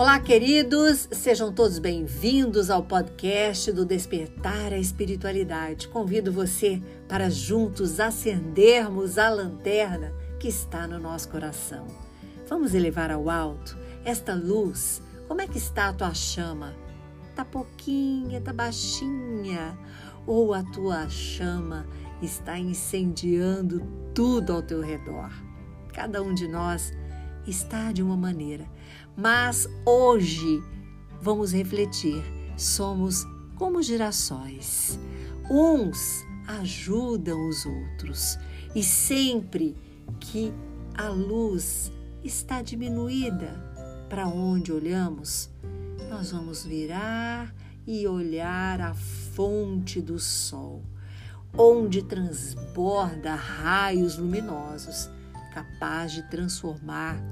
Olá, queridos, sejam todos bem-vindos ao podcast do Despertar a Espiritualidade. Convido você para juntos acendermos a lanterna que está no nosso coração. Vamos elevar ao alto esta luz. Como é que está a tua chama? Tá pouquinha, tá baixinha? Ou a tua chama está incendiando tudo ao teu redor? Cada um de nós está de uma maneira mas hoje vamos refletir. Somos como girassóis. Uns ajudam os outros e sempre que a luz está diminuída para onde olhamos, nós vamos virar e olhar a fonte do sol, onde transborda raios luminosos, capaz de transformar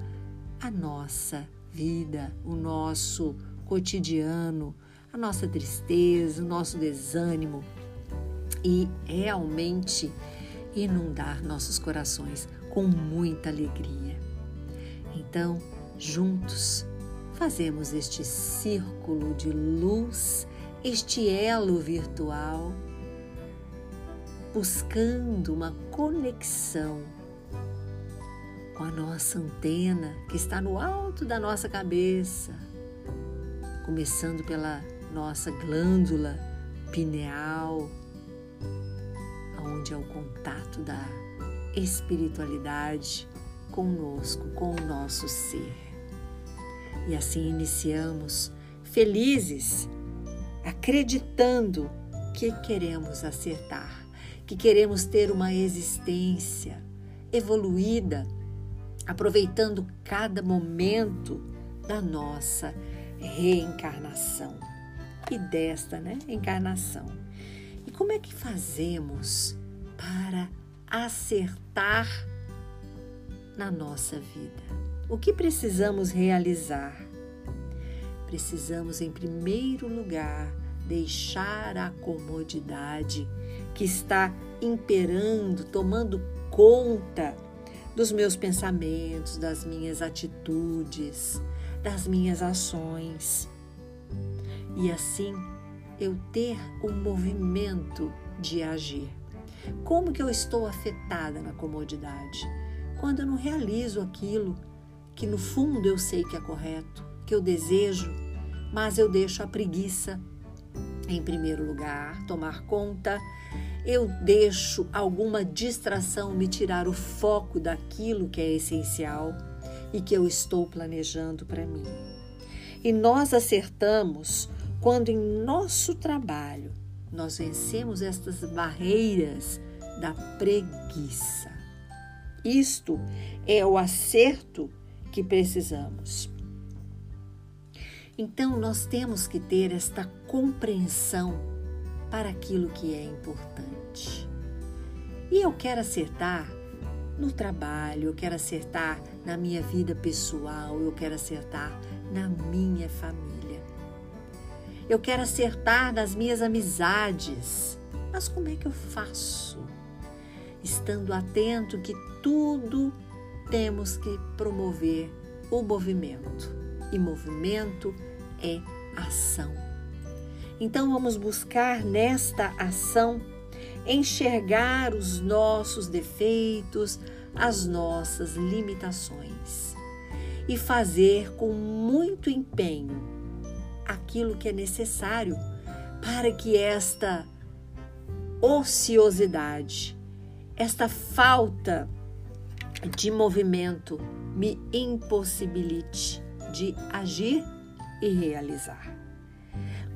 a nossa vida, o nosso cotidiano, a nossa tristeza, o nosso desânimo e realmente inundar nossos corações com muita alegria. Então, juntos, fazemos este círculo de luz, este elo virtual, buscando uma conexão com a nossa antena que está no alto da nossa cabeça, começando pela nossa glândula pineal, onde é o contato da espiritualidade conosco, com o nosso ser. E assim iniciamos felizes, acreditando que queremos acertar, que queremos ter uma existência evoluída aproveitando cada momento da nossa reencarnação e desta né, encarnação. E como é que fazemos para acertar na nossa vida? O que precisamos realizar? Precisamos, em primeiro lugar, deixar a comodidade que está imperando, tomando conta dos meus pensamentos, das minhas atitudes, das minhas ações. E assim eu ter o um movimento de agir. Como que eu estou afetada na comodidade? Quando eu não realizo aquilo que no fundo eu sei que é correto, que eu desejo, mas eu deixo a preguiça em primeiro lugar, tomar conta eu deixo alguma distração me tirar o foco daquilo que é essencial e que eu estou planejando para mim. E nós acertamos quando em nosso trabalho nós vencemos estas barreiras da preguiça. Isto é o acerto que precisamos. Então nós temos que ter esta compreensão para aquilo que é importante. E eu quero acertar no trabalho, eu quero acertar na minha vida pessoal, eu quero acertar na minha família. Eu quero acertar nas minhas amizades. Mas como é que eu faço? Estando atento que tudo temos que promover o movimento. E movimento é ação. Então vamos buscar nesta ação enxergar os nossos defeitos, as nossas limitações e fazer com muito empenho aquilo que é necessário para que esta ociosidade, esta falta de movimento me impossibilite de agir e realizar.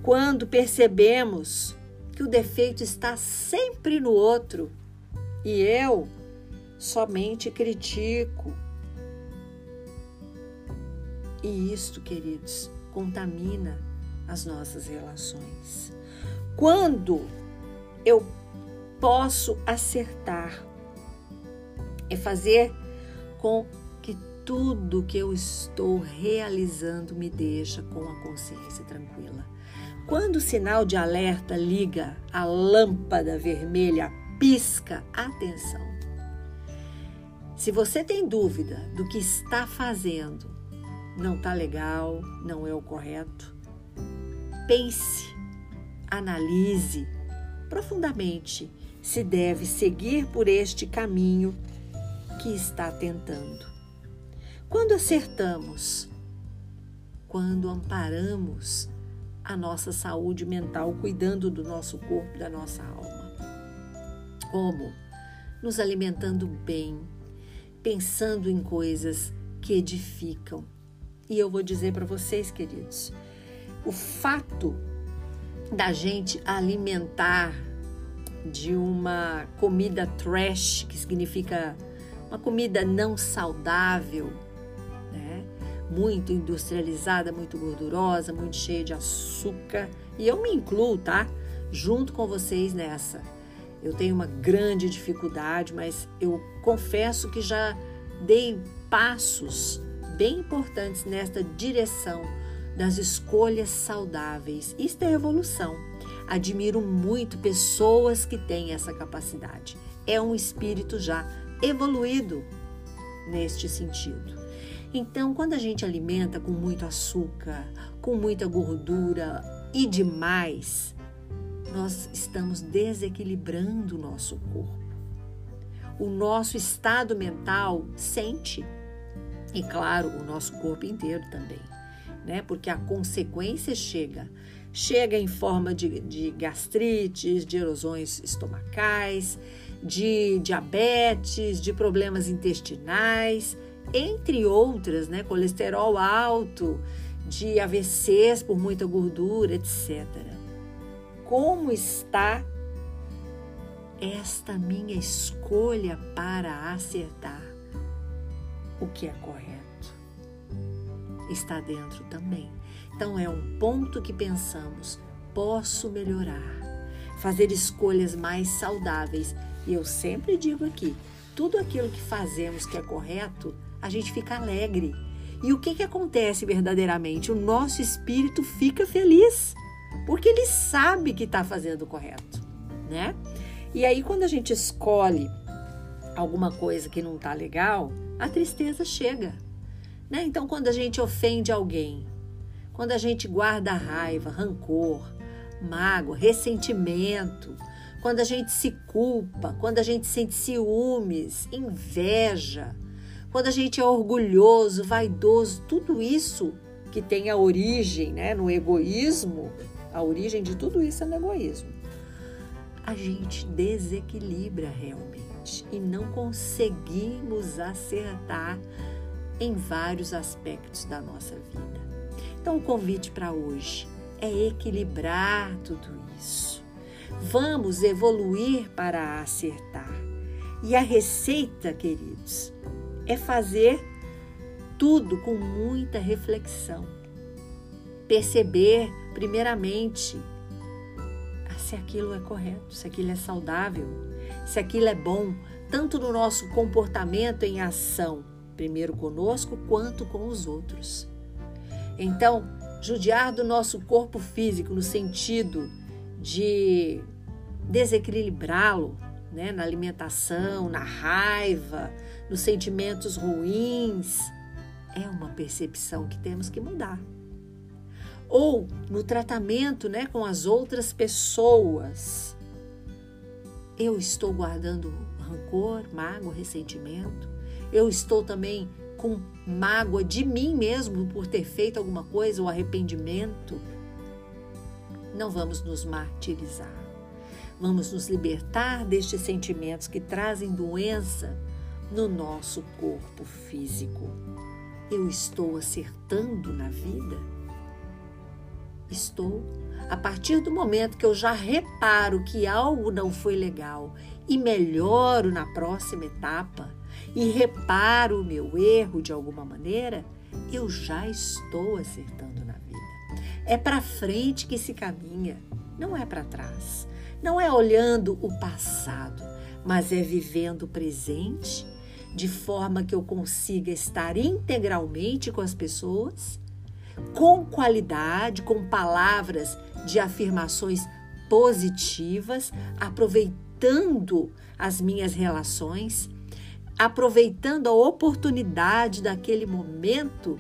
Quando percebemos que o defeito está sempre no outro e eu somente critico. E isto, queridos, contamina as nossas relações. Quando eu posso acertar é fazer com que tudo que eu estou realizando me deixa com a consciência tranquila. Quando o sinal de alerta liga, a lâmpada vermelha pisca, atenção. Se você tem dúvida do que está fazendo, não tá legal, não é o correto. Pense, analise profundamente se deve seguir por este caminho que está tentando. Quando acertamos, quando amparamos a nossa saúde mental, cuidando do nosso corpo, da nossa alma. Como? Nos alimentando bem, pensando em coisas que edificam. E eu vou dizer para vocês, queridos, o fato da gente alimentar de uma comida trash, que significa uma comida não saudável? Muito industrializada, muito gordurosa, muito cheia de açúcar. E eu me incluo, tá? Junto com vocês nessa. Eu tenho uma grande dificuldade, mas eu confesso que já dei passos bem importantes nesta direção das escolhas saudáveis. Isto é evolução. Admiro muito pessoas que têm essa capacidade. É um espírito já evoluído neste sentido. Então, quando a gente alimenta com muito açúcar, com muita gordura e demais, nós estamos desequilibrando o nosso corpo. O nosso estado mental sente, e claro, o nosso corpo inteiro também, né? Porque a consequência chega. Chega em forma de, de gastrites, de erosões estomacais, de diabetes, de problemas intestinais, entre outras, né? Colesterol alto, de AVCs por muita gordura, etc. Como está esta minha escolha para acertar o que é correto? Está dentro também. Então é um ponto que pensamos, posso melhorar, fazer escolhas mais saudáveis e eu sempre digo aqui: tudo aquilo que fazemos que é correto, a gente fica alegre. E o que, que acontece verdadeiramente? O nosso espírito fica feliz, porque ele sabe que está fazendo o correto, né? E aí, quando a gente escolhe alguma coisa que não está legal, a tristeza chega. Né? Então, quando a gente ofende alguém, quando a gente guarda raiva, rancor, mágoa, ressentimento, quando a gente se culpa, quando a gente sente ciúmes, inveja, quando a gente é orgulhoso, vaidoso, tudo isso que tem a origem né, no egoísmo, a origem de tudo isso é no egoísmo. A gente desequilibra realmente e não conseguimos acertar em vários aspectos da nossa vida. Então, o convite para hoje é equilibrar tudo isso Vamos evoluir para acertar. E a receita, queridos, é fazer tudo com muita reflexão. Perceber, primeiramente, se aquilo é correto, se aquilo é saudável, se aquilo é bom, tanto no nosso comportamento em ação, primeiro conosco, quanto com os outros. Então, judiar do nosso corpo físico no sentido de desequilibrá-lo né, na alimentação, na raiva, nos sentimentos ruins, é uma percepção que temos que mudar. Ou no tratamento né, com as outras pessoas. Eu estou guardando rancor, mágoa, ressentimento. Eu estou também com mágoa de mim mesmo por ter feito alguma coisa, o arrependimento. Não vamos nos martirizar. Vamos nos libertar destes sentimentos que trazem doença no nosso corpo físico. Eu estou acertando na vida? Estou. A partir do momento que eu já reparo que algo não foi legal e melhoro na próxima etapa e reparo o meu erro de alguma maneira, eu já estou acertando na vida. É para frente que se caminha, não é para trás. Não é olhando o passado, mas é vivendo o presente de forma que eu consiga estar integralmente com as pessoas, com qualidade, com palavras de afirmações positivas, aproveitando as minhas relações, aproveitando a oportunidade daquele momento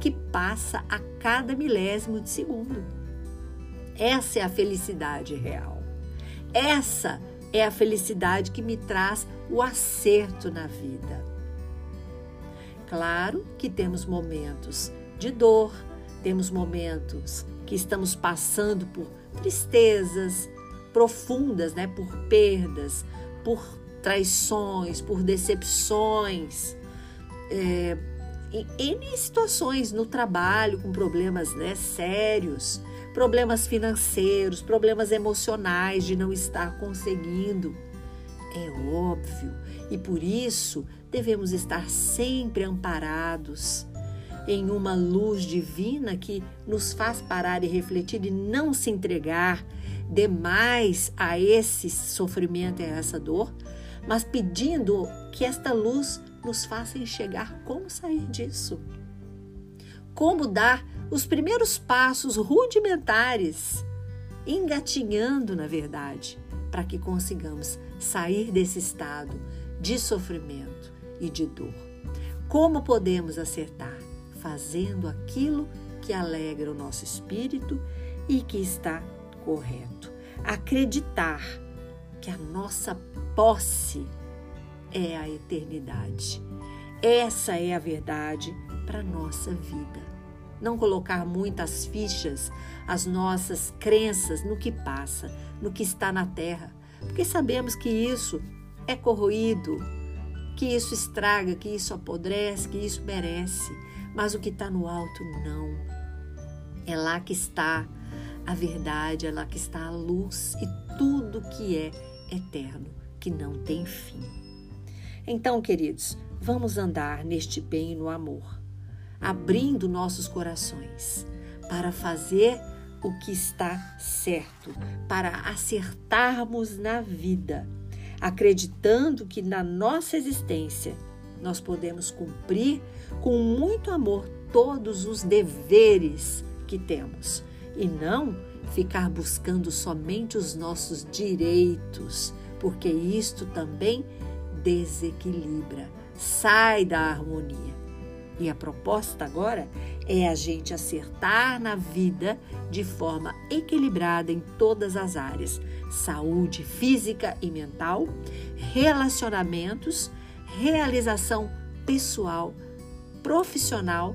que passa a cada milésimo de segundo. Essa é a felicidade real. Essa é a felicidade que me traz o acerto na vida. Claro que temos momentos de dor, temos momentos que estamos passando por tristezas profundas, né? Por perdas, por traições, por decepções, é, em, situações no trabalho com problemas né, sérios, problemas financeiros, problemas emocionais de não estar conseguindo. É óbvio, e por isso devemos estar sempre amparados em uma luz divina que nos faz parar e refletir e não se entregar demais a esse sofrimento e a essa dor, mas pedindo que esta luz nos faça enxergar como sair disso. Como dar os primeiros passos rudimentares, engatinhando, na verdade, para que consigamos sair desse estado de sofrimento e de dor. Como podemos acertar? Fazendo aquilo que alegra o nosso espírito e que está correto. Acreditar que a nossa posse é a eternidade. Essa é a verdade para a nossa vida. Não colocar muitas fichas, as nossas crenças no que passa, no que está na terra, porque sabemos que isso é corroído, que isso estraga, que isso apodrece, que isso merece. Mas o que está no alto, não. É lá que está a verdade, é lá que está a luz e tudo que é eterno, que não tem fim. Então, queridos, vamos andar neste bem e no amor, abrindo nossos corações para fazer o que está certo, para acertarmos na vida, acreditando que na nossa existência nós podemos cumprir com muito amor todos os deveres que temos e não ficar buscando somente os nossos direitos, porque isto também desequilibra, sai da harmonia. E a proposta agora é a gente acertar na vida de forma equilibrada em todas as áreas: saúde física e mental, relacionamentos, realização pessoal, profissional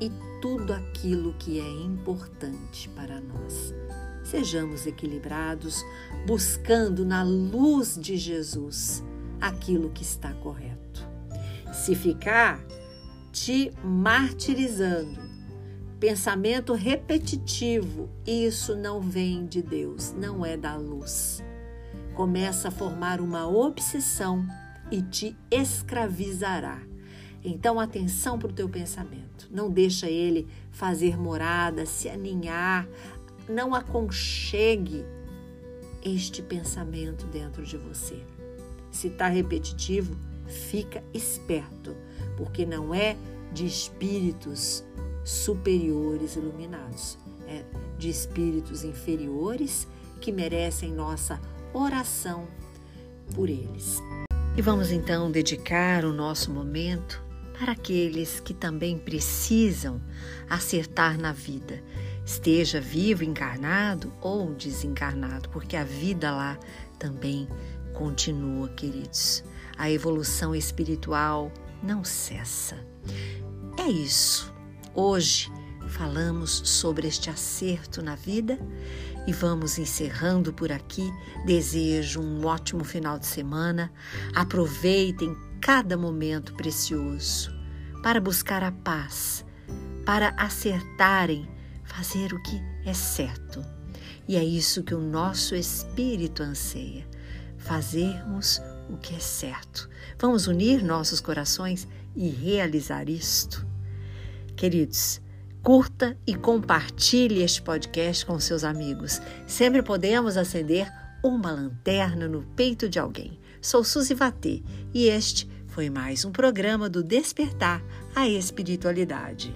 e tudo aquilo que é importante para nós. Sejamos equilibrados, buscando na luz de Jesus aquilo que está correto. Se ficar te martirizando, pensamento repetitivo, isso não vem de Deus, não é da luz. Começa a formar uma obsessão e te escravizará então, atenção para o teu pensamento. Não deixa ele fazer morada, se aninhar. Não aconchegue este pensamento dentro de você. Se está repetitivo, fica esperto, porque não é de espíritos superiores iluminados, é de espíritos inferiores que merecem nossa oração por eles. E vamos então dedicar o nosso momento para aqueles que também precisam acertar na vida, esteja vivo, encarnado ou desencarnado, porque a vida lá também continua, queridos. A evolução espiritual não cessa. É isso. Hoje falamos sobre este acerto na vida e vamos encerrando por aqui. Desejo um ótimo final de semana. Aproveitem cada momento precioso para buscar a paz, para acertarem, fazer o que é certo. E é isso que o nosso espírito anseia, fazermos o que é certo. Vamos unir nossos corações e realizar isto. Queridos, curta e compartilhe este podcast com seus amigos. Sempre podemos acender uma lanterna no peito de alguém. Sou Suzy Vatê e este foi mais um programa do Despertar a Espiritualidade.